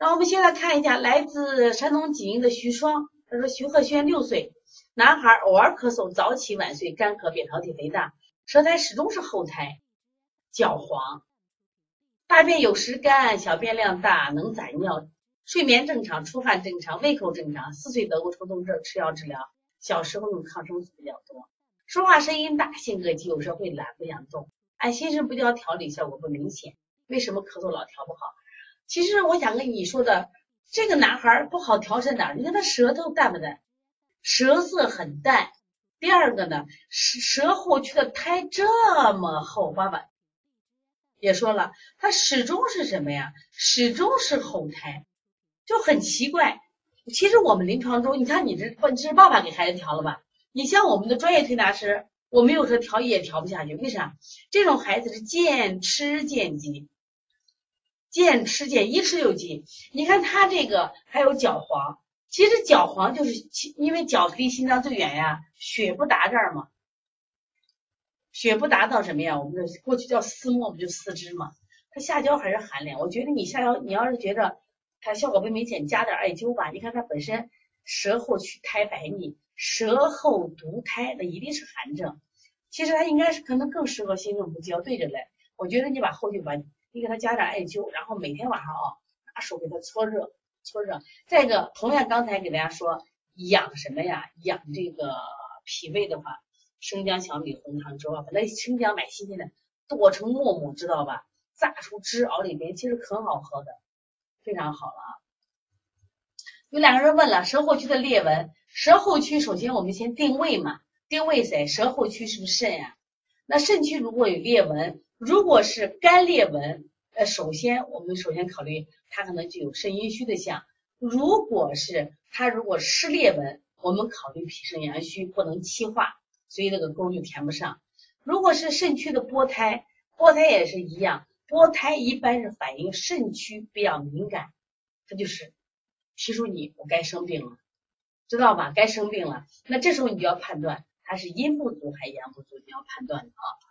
那我们现在看一下，来自山东济宁的徐双，他说徐鹤轩六岁，男孩，偶尔咳嗽，早起晚睡，干咳，扁桃体肥大，舌苔始终是厚苔，脚黄，大便有时干，小便量大，能攒尿，睡眠正常，出汗正常，胃口正常。四岁得过抽动症，吃药治疗，小时候用抗生素比较多，说话声音大，性格急，有时候会懒，不想动，按心神不调调理效果不明显。为什么咳嗽老调不好？其实我想跟你说的，这个男孩不好调在哪儿？你看他舌头淡不淡？舌色很淡。第二个呢，舌舌后区的苔这么厚，爸爸也说了，他始终是什么呀？始终是厚苔，就很奇怪。其实我们临床中，你看你这这是爸爸给孩子调了吧？你像我们的专业推拿师，我没有说调也调不下去，为啥？这种孩子是见吃见急。见吃见一吃就急，你看他这个还有脚黄，其实脚黄就是因为脚离心脏最远呀，血不达这儿嘛，血不达到什么呀？我们的过去叫丝末，不就四肢嘛？它下焦还是寒凉，我觉得你下焦，你要是觉得它效果不明显，加点艾灸吧。你看它本身舌后去苔白腻，舌后毒苔，那一定是寒症。其实它应该是可能更适合心肾不交对着来。我觉得你把后续把。你给他加点艾灸，然后每天晚上啊，拿手给他搓热，搓热。再一个，同样刚才给大家说养什么呀？养这个脾胃的话，生姜小米红糖粥啊，把那生姜买新鲜的，剁成沫沫，知道吧？榨出汁熬里边，其实很好喝的，非常好了啊。有两个人问了，舌后区的裂纹，舌后区首先我们先定位嘛，定位谁？舌后区是不是肾呀？那肾区如果有裂纹。如果是干裂纹，呃，首先我们首先考虑它可能就有肾阴虚的象。如果是它如果湿裂纹，我们考虑脾肾阳虚不能气化，所以这个沟就填不上。如果是肾区的波胎，波胎也是一样，波胎一般是反映肾区比较敏感，它就是提出你我该生病了，知道吧？该生病了，那这时候你就要判断它是阴不足还是阳不足，你要判断的啊。